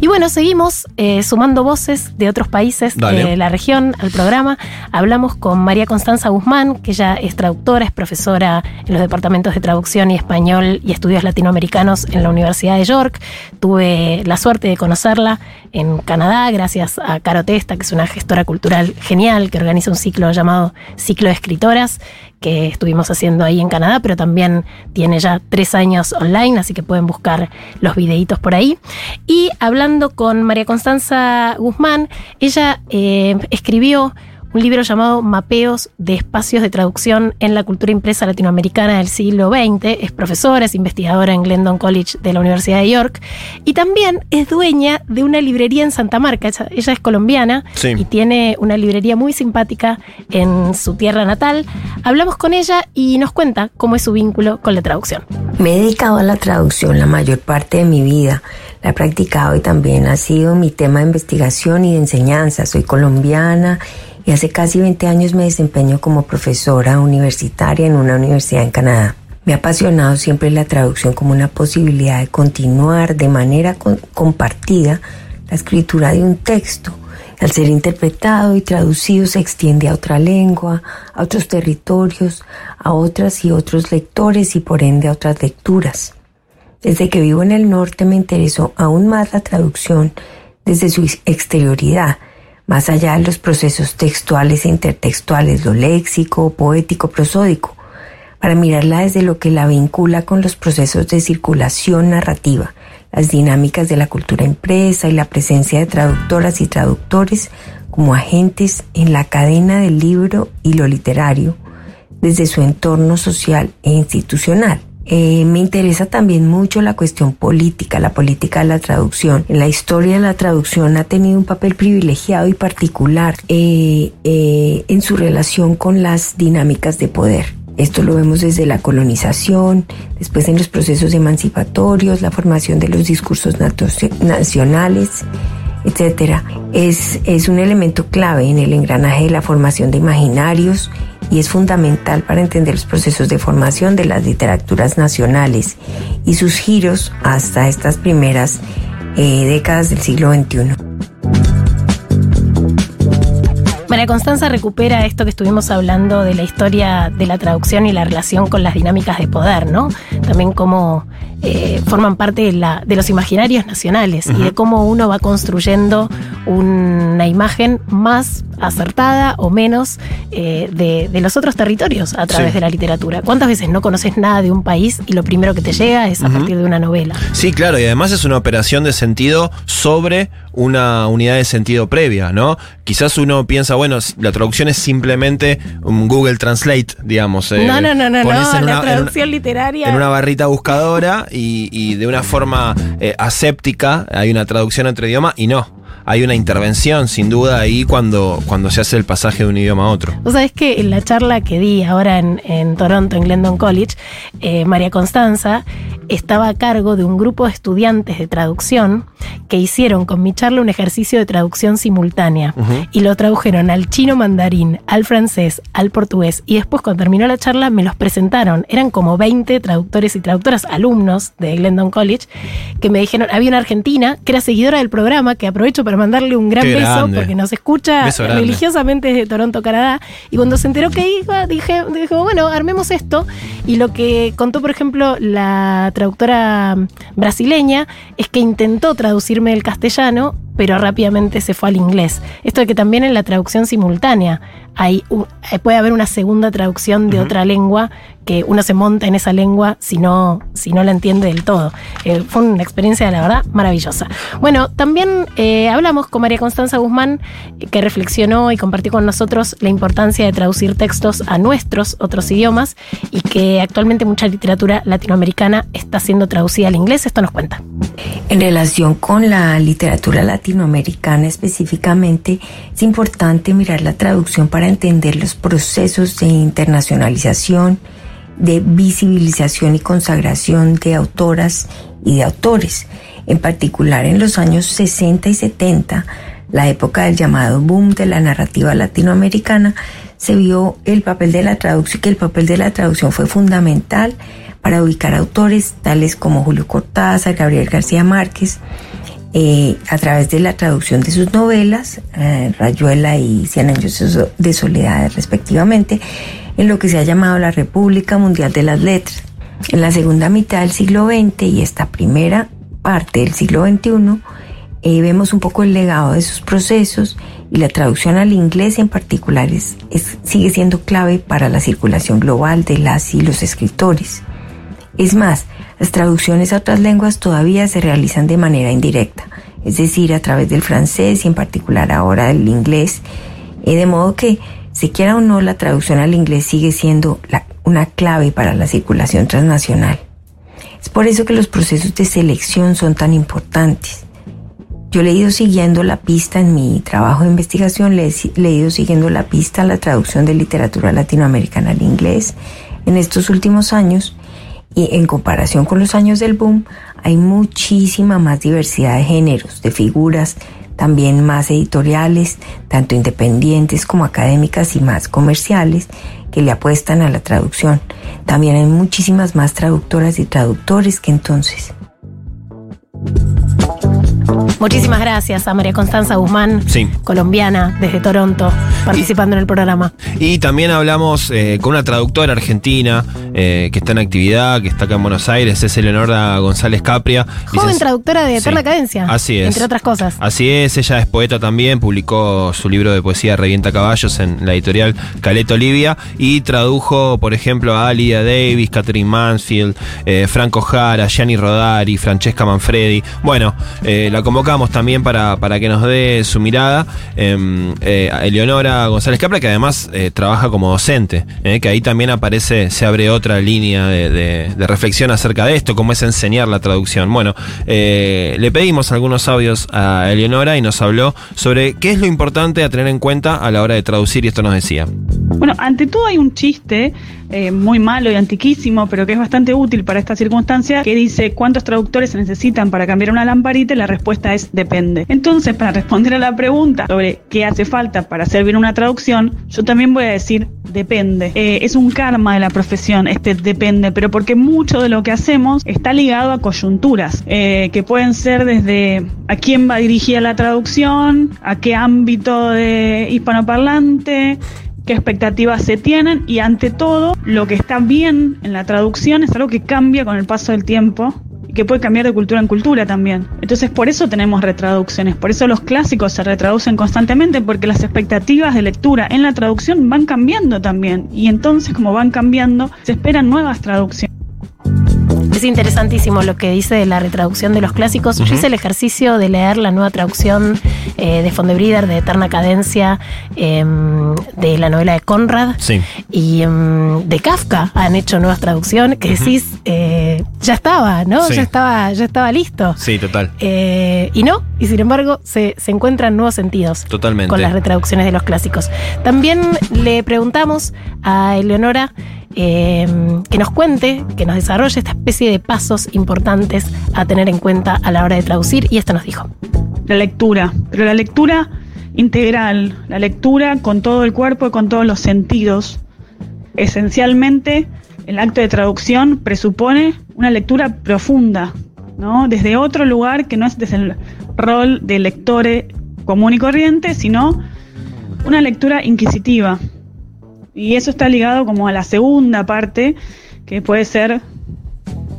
Y bueno, seguimos eh, sumando voces de otros países Dale. de la región al programa. Hablamos con María Constanza Guzmán, que ella es traductora, es profesora en los departamentos de traducción y español y estudios latinoamericanos en la Universidad de York. Tuve la suerte de conocerla en Canadá gracias a Caro Testa, que es una gestora cultural genial que organiza un ciclo llamado Ciclo de Escritoras que estuvimos haciendo ahí en Canadá, pero también tiene ya tres años online, así que pueden buscar los videitos por ahí. Y hablando con María Constanza Guzmán, ella eh, escribió un libro llamado Mapeos de espacios de traducción en la cultura impresa latinoamericana del siglo XX. Es profesora, es investigadora en Glendon College de la Universidad de York y también es dueña de una librería en Santa Marca. Ella, ella es colombiana Sí. y tiene una librería muy simpática en su tierra natal. Hablamos con ella y nos cuenta cómo es su vínculo con la traducción. Me he dedicado a la traducción la mayor parte de mi vida. La he practicado y también ha sido mi tema de investigación y de enseñanza. Soy colombiana hace casi 20 años me desempeño como profesora universitaria en una universidad en Canadá. Me ha apasionado siempre la traducción como una posibilidad de continuar de manera compartida la escritura de un texto. Al ser interpretado y traducido se extiende a otra lengua, a otros territorios, a otras y otros lectores y por ende a otras lecturas. Desde que vivo en el norte me interesó aún más la traducción desde su exterioridad, más allá de los procesos textuales e intertextuales, lo léxico, poético, prosódico, para mirarla desde lo que la vincula con los procesos de circulación narrativa, las dinámicas de la cultura impresa y la presencia de traductoras y traductores como agentes en la cadena del libro y lo literario, desde su entorno social e institucional. Eh, me interesa también mucho la cuestión política, la política de la traducción. En la historia la traducción ha tenido un papel privilegiado y particular eh, eh, en su relación con las dinámicas de poder. Esto lo vemos desde la colonización, después en los procesos emancipatorios, la formación de los discursos nacionales. Es, es un elemento clave en el engranaje de la formación de imaginarios y es fundamental para entender los procesos de formación de las literaturas nacionales y sus giros hasta estas primeras eh, décadas del siglo XXI. María Constanza recupera esto que estuvimos hablando de la historia de la traducción y la relación con las dinámicas de poder, ¿no? También cómo eh, forman parte de, la, de, los imaginarios nacionales y de cómo uno va construyendo una imagen más acertada o menos eh, de, los otros territorios a través de la literatura. ¿Cuántas veces no conoces nada de un país y lo primero que te llega es a partir de una novela? Sí, claro, y además es una operación de sentido sobre una unidad de sentido previa, ¿no? Quizás uno piensa, bueno, la traducción es simplemente un Google Translate, digamos. Eh, no, no, no, no, no, la traducción literaria. En una barrita buscadora y, de una forma eh, aséptica hay una traducción entre idioma y no hay una intervención, sin duda, ahí cuando, cuando se hace el pasaje de un idioma a otro. Vos sabés que en la charla que di ahora en, Toronto, en Glendon College, eh, María Constanza estaba a cargo de un grupo de estudiantes de traducción que hicieron con mi charla un ejercicio de traducción simultánea y lo tradujeron al chino mandarín, al francés, al portugués y después cuando terminó la charla me los presentaron. Eran como 20 traductores y traductoras, alumnos de Glendon College, que me dijeron, había una argentina que era seguidora del programa, que aprovecho para mandarle un gran beso porque nos escucha religiosamente desde Toronto, Canadá. Y cuando se enteró que iba, dije, dijo, bueno, armemos esto. Y lo que contó, por ejemplo, la traductora brasileña es que intentó traducirme el castellano, pero rápidamente se fue al inglés. Esto de que también en la traducción simultánea hay, eh, puede haber una segunda traducción de otra lengua que uno se monta en esa lengua si no, si no la entiende del todo. Eh, fue una experiencia, la verdad, maravillosa. Bueno, también eh, hablamos con María Constanza Guzmán, que reflexionó y compartió con nosotros la importancia de traducir textos a nuestros otros idiomas y que actualmente mucha literatura latinoamericana está siendo traducida al inglés. Esto nos cuenta. En relación con la literatura latinoamericana específicamente, es importante mirar la traducción para entender los procesos de internacionalización, de visibilización y consagración de autoras y de autores. En particular en los años 60 y 70, la época del llamado boom de la narrativa latinoamericana, se vio el papel de la traducción, que el papel de la traducción fue fundamental para ubicar autores tales como Julio Cortázar, Gabriel García Márquez, eh, a través de la traducción de sus novelas, eh, Rayuela y Cien años de soledad respectivamente, en lo que se ha llamado la República Mundial de las Letras. En la segunda mitad del siglo XX y esta primera parte del siglo XXI, eh, vemos un poco el legado de sus procesos y la traducción al inglés en particular es, sigue siendo clave para la circulación global de las y los escritores. Es más, las traducciones a otras lenguas todavía se realizan de manera indirecta, es decir, a través del francés y en particular ahora del inglés, eh, de modo que, si quiera o no, la traducción al inglés sigue siendo una clave para la circulación transnacional. Es por eso que los procesos de selección son tan importantes. Yo le he ido siguiendo la pista en mi trabajo de investigación, le he ido siguiendo la pista a la traducción de literatura latinoamericana al inglés en estos últimos años y en comparación con los años del boom, hay muchísima más diversidad de géneros, de figuras, también más editoriales, tanto independientes como académicas y más comerciales, que le apuestan a la traducción. También hay muchísimas más traductoras y traductores que entonces. Muchísimas gracias a María Constanza Guzmán, colombiana, desde Toronto, participando en el programa. Y también hablamos eh, con una traductora argentina eh, que está en actividad, que está acá en Buenos Aires, es Eleonora González Capria. Joven traductora de Eterna Cadencia. Así es. Entre otras cosas. Así es, ella es poeta también, publicó su libro de poesía Revienta Caballos en la editorial Caleta Olivia y tradujo, por ejemplo, a Alia Davis, Catherine Mansfield, eh, Franco Jara, Gianni Rodari, Francesca Manfredi. Bueno, la convoca también para, para que nos dé su mirada em, eh, a Eleonora González Capra, que además eh, trabaja como docente, eh, que ahí también aparece, se abre otra línea de, reflexión acerca de esto, cómo es enseñar la traducción. Bueno, le pedimos algunos audios a Eleonora y nos habló sobre qué es lo importante a tener en cuenta a la hora de traducir y esto nos decía. Bueno, ante todo hay un chiste eh, muy malo y antiquísimo, pero que es bastante útil para esta circunstancia, que dice cuántos traductores se necesitan para cambiar una lamparita y la respuesta es depende. Entonces, para responder a la pregunta sobre qué hace falta para hacer bien una traducción, yo también voy a decir depende. Eh, es un karma de la profesión, este depende, pero porque mucho de lo que hacemos está ligado a coyunturas, eh, que pueden ser desde a quién va dirigida la traducción, a qué ámbito de hispanoparlante, qué expectativas se tienen y ante todo lo que está bien en la traducción es algo que cambia con el paso del tiempo y que puede cambiar de cultura en cultura también. Entonces por eso tenemos retraducciones, por eso los clásicos se retraducen constantemente porque las expectativas de lectura en la traducción van cambiando también y entonces como van cambiando se esperan nuevas traducciones. Es interesantísimo lo que dice de la retraducción de los clásicos. Yo hice el ejercicio de leer la nueva traducción eh, de Fondebrider de Eterna Cadencia em, de la novela de Conrad Sí. y em, de Kafka han hecho nuevas traducciones que decís eh, ya estaba, ¿no? Sí. Ya estaba, ya estaba listo. Sí, total. Eh, y no, y sin embargo se, se encuentran nuevos sentidos Totalmente. con las retraducciones de los clásicos. También le preguntamos a Eleonora eh, que nos cuente, que nos desarrolle esta especie de pasos importantes a tener en cuenta a la hora de traducir y esto nos dijo. La lectura, pero la lectura integral, la lectura con todo el cuerpo y con todos los sentidos. Esencialmente, el acto de traducción presupone una lectura profunda, ¿no? Desde otro lugar que no es desde el rol de lector común y corriente, sino una lectura inquisitiva. Y eso está ligado como a la segunda parte, que puede ser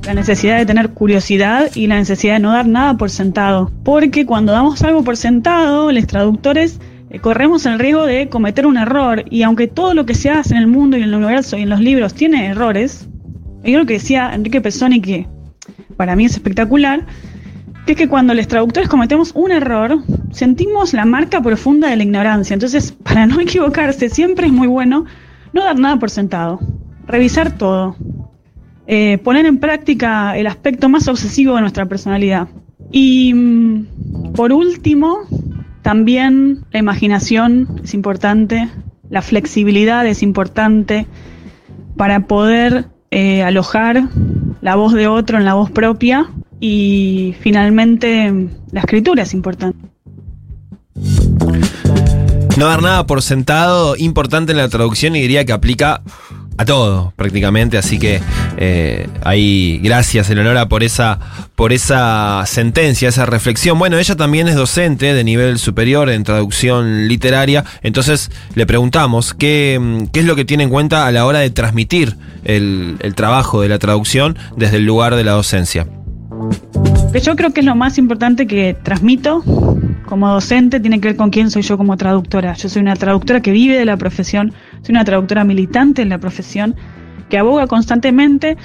la necesidad de tener curiosidad y la necesidad de no dar nada por sentado. Porque cuando damos algo por sentado, los traductores eh, corremos el riesgo de cometer un error. Y aunque todo lo que se hace en el mundo y en el universo y en los libros tiene errores, hay algo que decía Enrique Pesoni que para mí es espectacular, que es que cuando los traductores cometemos un error, sentimos la marca profunda de la ignorancia. Entonces, *laughs* para no equivocarse, siempre es muy bueno no dar nada por sentado, revisar todo, eh, poner en práctica el aspecto más obsesivo de nuestra personalidad. Y mm, por último, también la imaginación es importante, la flexibilidad es importante para poder eh, alojar la voz de otro en la voz propia y finalmente la escritura es importante. No dar nada por sentado, importante en la traducción y diría que aplica a todo prácticamente, así que eh, ahí gracias Eleonora por esa, por esa sentencia, esa reflexión. Bueno, ella también es docente de nivel superior en traducción literaria, entonces le preguntamos qué, qué es lo que tiene en cuenta a la hora de transmitir el, el trabajo de la traducción desde el lugar de la docencia. Que yo creo que es lo más importante que transmito como docente tiene que ver con quién soy yo como traductora. Yo soy una traductora que vive de la profesión, soy una traductora militante en la profesión, que aboga constantemente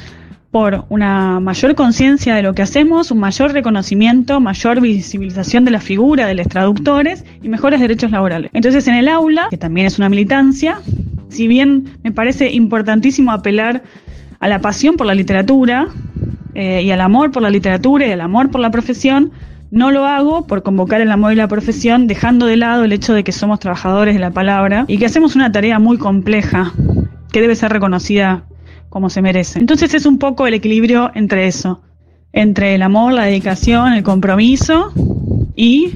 por una mayor conciencia de lo que hacemos, un mayor reconocimiento, mayor visibilización de la figura de los traductores y mejores derechos laborales. Entonces, en el aula, que también es una militancia, si bien me parece importantísimo apelar a la pasión por la literatura eh, y al amor por la literatura y al amor por la profesión, no lo hago por convocar el amor y la profesión, dejando de lado el hecho de que somos trabajadores de la palabra y que hacemos una tarea muy compleja que debe ser reconocida como se merece. Entonces es un poco el equilibrio entre eso, entre el amor, la dedicación, el compromiso y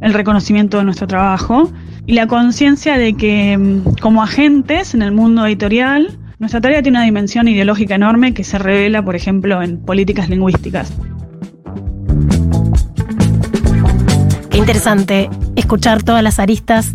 el reconocimiento de nuestro trabajo y la conciencia de que mm, como agentes en el mundo editorial, nuestra tarea tiene una dimensión ideológica enorme que se revela, por ejemplo, en políticas lingüísticas. Qué interesante escuchar todas las aristas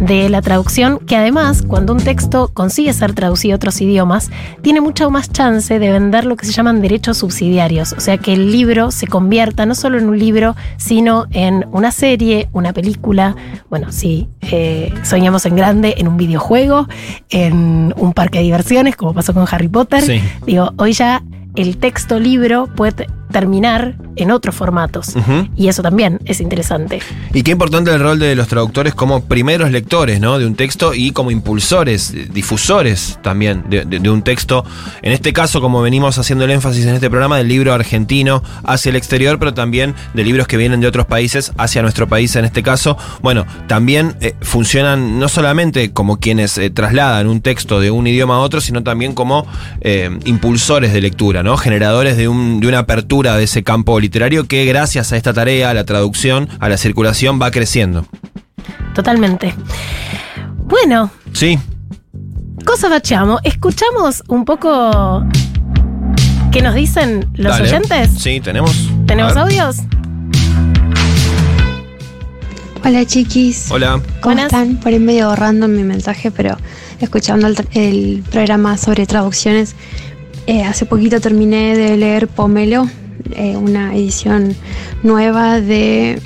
de la traducción, que además, cuando un texto consigue ser traducido a otros idiomas, tiene mucha más chance de vender lo que se llaman derechos subsidiarios. O sea, que el libro se convierta no solo en un libro, sino en una serie, una película, bueno, si eh, soñamos en grande, en un videojuego, en un parque de diversiones, como pasó con Harry Potter. Sí. Digo, hoy ya el texto libro puede terminar en otros formatos. Y eso también es interesante. Y qué importante el rol de los traductores como primeros lectores ¿no? de un texto y como impulsores, eh, difusores también de, de- de un texto. En este caso, como venimos haciendo el énfasis en este programa, del libro argentino hacia el exterior, pero también de libros que vienen de otros países hacia nuestro país en este caso. Bueno, también eh, funcionan no solamente como quienes eh, trasladan un texto de un idioma a otro, sino también como eh, impulsores de lectura, ¿no? generadores de, un- de una apertura de ese campo literario que gracias a esta tarea, a la traducción, a la circulación, va creciendo. Totalmente. Bueno, Sí, cosa facciamo. Escuchamos un poco qué nos dicen los dale. oyentes. Sí, tenemos. ¿Tenemos audios? Hola chiquis. Hola. ¿Cómo Buenas. están? Por ahí medio random mi mensaje, pero escuchando el, el programa sobre traducciones, eh, hace poquito terminé de leer Pomelo eh, una edición nueva de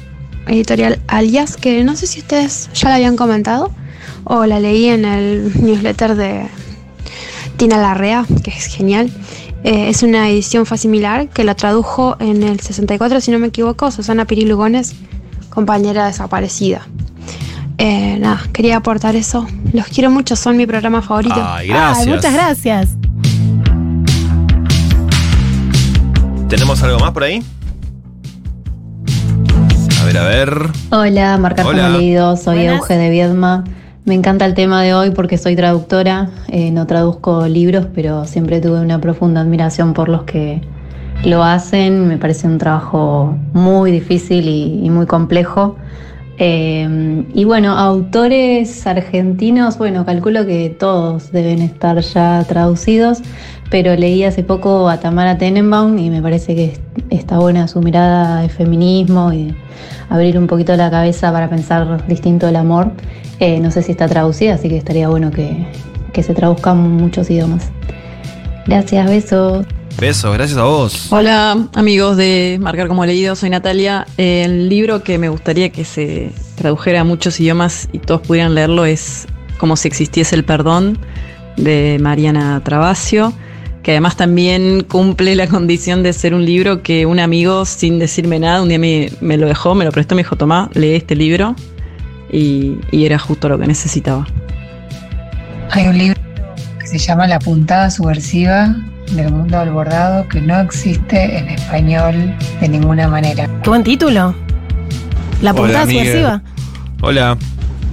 editorial Alias, que no sé si ustedes ya la habían comentado o la leí en el newsletter de Tina Larrea, que es genial. Eh, es una edición similar que la tradujo en el 64, si no me equivoco, Susana Pirilugones, compañera desaparecida. Eh, nada, quería aportar eso. Los quiero mucho, son mi programa favorito. Ay, gracias. Ay, muchas gracias. ¿Tenemos algo más por ahí? A ver, a ver. Hola, como leído, soy Buenas. Euge de Viedma. Me encanta el tema de hoy porque soy traductora, eh, no traduzco libros, pero siempre tuve una profunda admiración por los que lo hacen. Me parece un trabajo muy difícil y, y muy complejo. Eh, y bueno, autores argentinos, bueno, calculo que todos deben estar ya traducidos, pero leí hace poco a Tamara Tenenbaum y me parece que es- está buena su mirada de feminismo y de abrir un poquito la cabeza para pensar distinto el amor. Eh, no sé si está traducida, así que estaría bueno que, que se traduzcan muchos idiomas. Gracias, besos. Besos, gracias a vos. Hola amigos de Marcar como leído, soy Natalia. El libro que me gustaría que se tradujera a muchos idiomas y todos pudieran leerlo es Como si existiese el perdón de Mariana Travasio, que además también cumple la condición de ser un libro que un amigo sin decirme nada un día me, me lo dejó, me lo prestó, me dijo, tomá, lee este libro y, y era justo lo que necesitaba. Hay un libro que se llama La puntada subversiva del mundo del bordado que no existe en español de ninguna manera. Qué buen título. La puntada subversiva. Hola.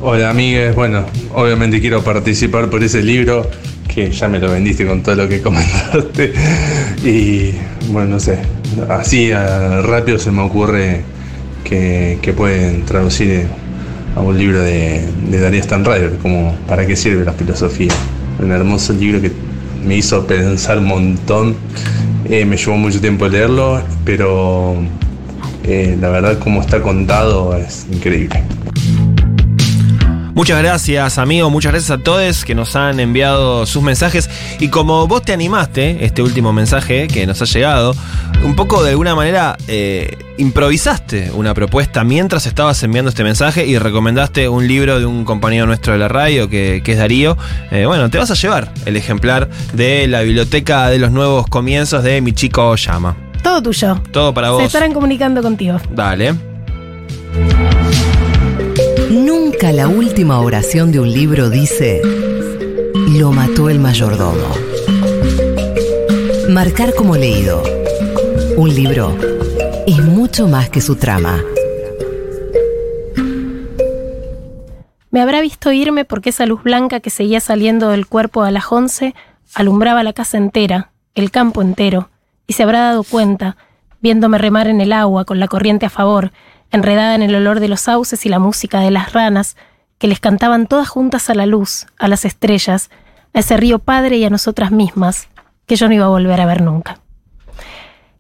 Hola amigues, bueno, obviamente quiero participar por ese libro que ya me lo vendiste con todo lo que comentaste y bueno, no sé, así rápido se me ocurre que, que pueden traducir a un libro de, de Darío Stanrider, como ¿Para qué sirve la filosofía? Un hermoso libro que me hizo pensar un montón, Eh, me llevó mucho tiempo leerlo, pero eh, la verdad como está contado es increíble. Muchas gracias, amigo. Muchas gracias a todos que nos han enviado sus mensajes. Y como vos te animaste, este último mensaje que nos ha llegado, un poco de alguna manera eh, improvisaste una propuesta mientras estabas enviando este mensaje y recomendaste un libro de un compañero nuestro de la radio que, que es Darío. Eh, bueno, te vas a llevar el ejemplar de la biblioteca de los nuevos comienzos de Mi Chico Llama. Todo tuyo. Todo para Se vos. estarán comunicando contigo. Dale. Nunca la última oración de un libro dice, lo mató el mayordomo. Marcar como leído. Un libro es mucho más que su trama. Me habrá visto irme porque esa luz blanca que seguía saliendo del cuerpo a las once alumbraba la casa entera, el campo entero, y se habrá dado cuenta, viéndome remar en el agua con la corriente a favor, enredada en el olor de los sauces y la música de las ranas, que les cantaban todas juntas a la luz, a las estrellas, a ese río padre y a nosotras mismas, que yo no iba a volver a ver nunca.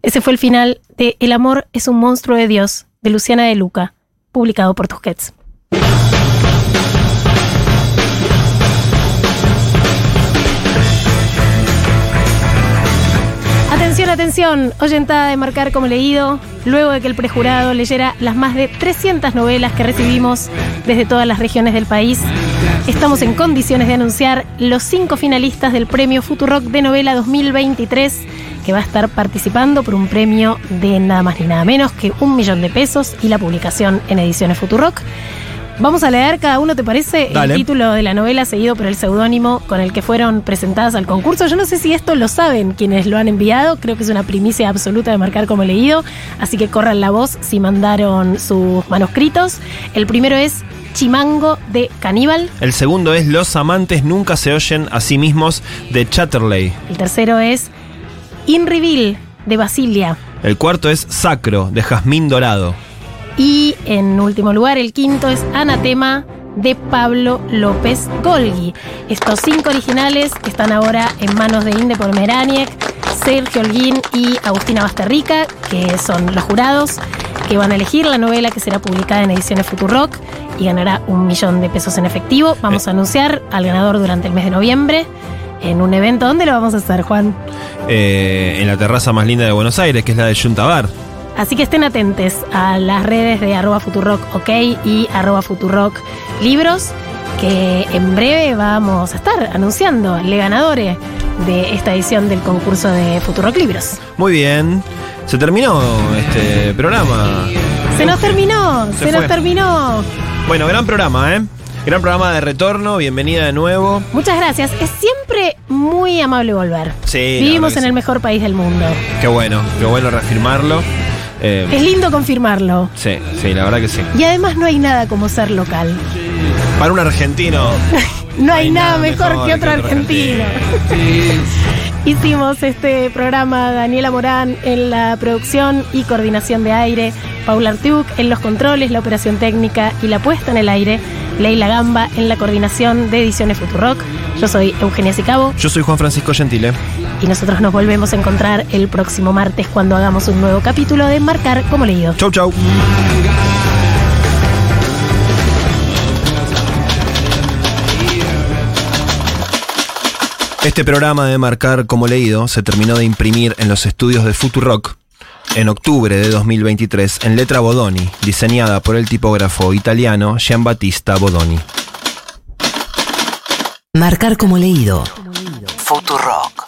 Ese fue el final de El amor es un monstruo de Dios, de Luciana de Luca, publicado por Tusquets. Atención, atención, oyentada de marcar como leído, luego de que el prejurado leyera las más de 300 novelas que recibimos desde todas las regiones del país, estamos en condiciones de anunciar los cinco finalistas del premio Futurock de novela 2023, que va a estar participando por un premio de nada más ni nada menos que un millón de pesos y la publicación en ediciones Futurock. Vamos a leer cada uno, ¿te parece? Dale. El título de la novela seguido por el seudónimo con el que fueron presentadas al concurso. Yo no sé si esto lo saben quienes lo han enviado, creo que es una primicia absoluta de marcar como leído, así que corran la voz si mandaron sus manuscritos. El primero es Chimango de Caníbal, El segundo es Los amantes nunca se oyen a sí mismos de Chatterley. el tercero es Inrivil de Basilia. El cuarto es Sacro de Jazmín Dorado. Y en último lugar, el quinto es Anatema de Pablo López Golgi. Estos cinco originales están ahora en manos de Inde Pomeraniec, Sergio Holguín y Agustina Basterrica, que son los jurados que van a elegir la novela que será publicada en ediciones Futurock y ganará un millón de pesos en efectivo. Vamos a anunciar al ganador durante el mes de noviembre en un evento. ¿Dónde lo vamos a hacer, Juan? eh, en la terraza más linda de Buenos Aires, que es la de Yuntabar. Así que estén atentos a las redes de arroba Futurock OK y arroba Futurock Libros, que en breve vamos a estar anunciando el ganadores de esta edición del concurso de Futurock Libros. Muy bien. Se terminó este programa. Se nos terminó, se, Se nos terminó. Bueno, gran programa, ¿eh? Gran programa de retorno, bienvenida de nuevo. Muchas gracias. Es siempre muy amable volver. Sí, Vivimos en el mejor país del mundo. Qué bueno, qué bueno reafirmarlo. Eh, Es lindo confirmarlo. sí, sí, la verdad que sí. Y además no hay nada como ser local. Para un argentino. *laughs* No hay, nada, mejor, que otro argentino. *laughs* Hicimos este programa Daniela Morán en la producción y coordinación de aire, Paula Artiuk en los controles, la operación técnica y la puesta en el aire, Leila Gamba en la coordinación de ediciones Futurock. Yo soy Eugenia Sicabo Yo soy Juan Francisco Gentile. Y nosotros nos volvemos a encontrar el próximo martes cuando hagamos un nuevo capítulo de Marcar como leído. Chau, chau. Este programa de marcar como leído se terminó de imprimir en los estudios de Futurock en octubre de 2023 en letra Bodoni, diseñada por el tipógrafo italiano Giambattista Bodoni. Marcar como leído. Futurock.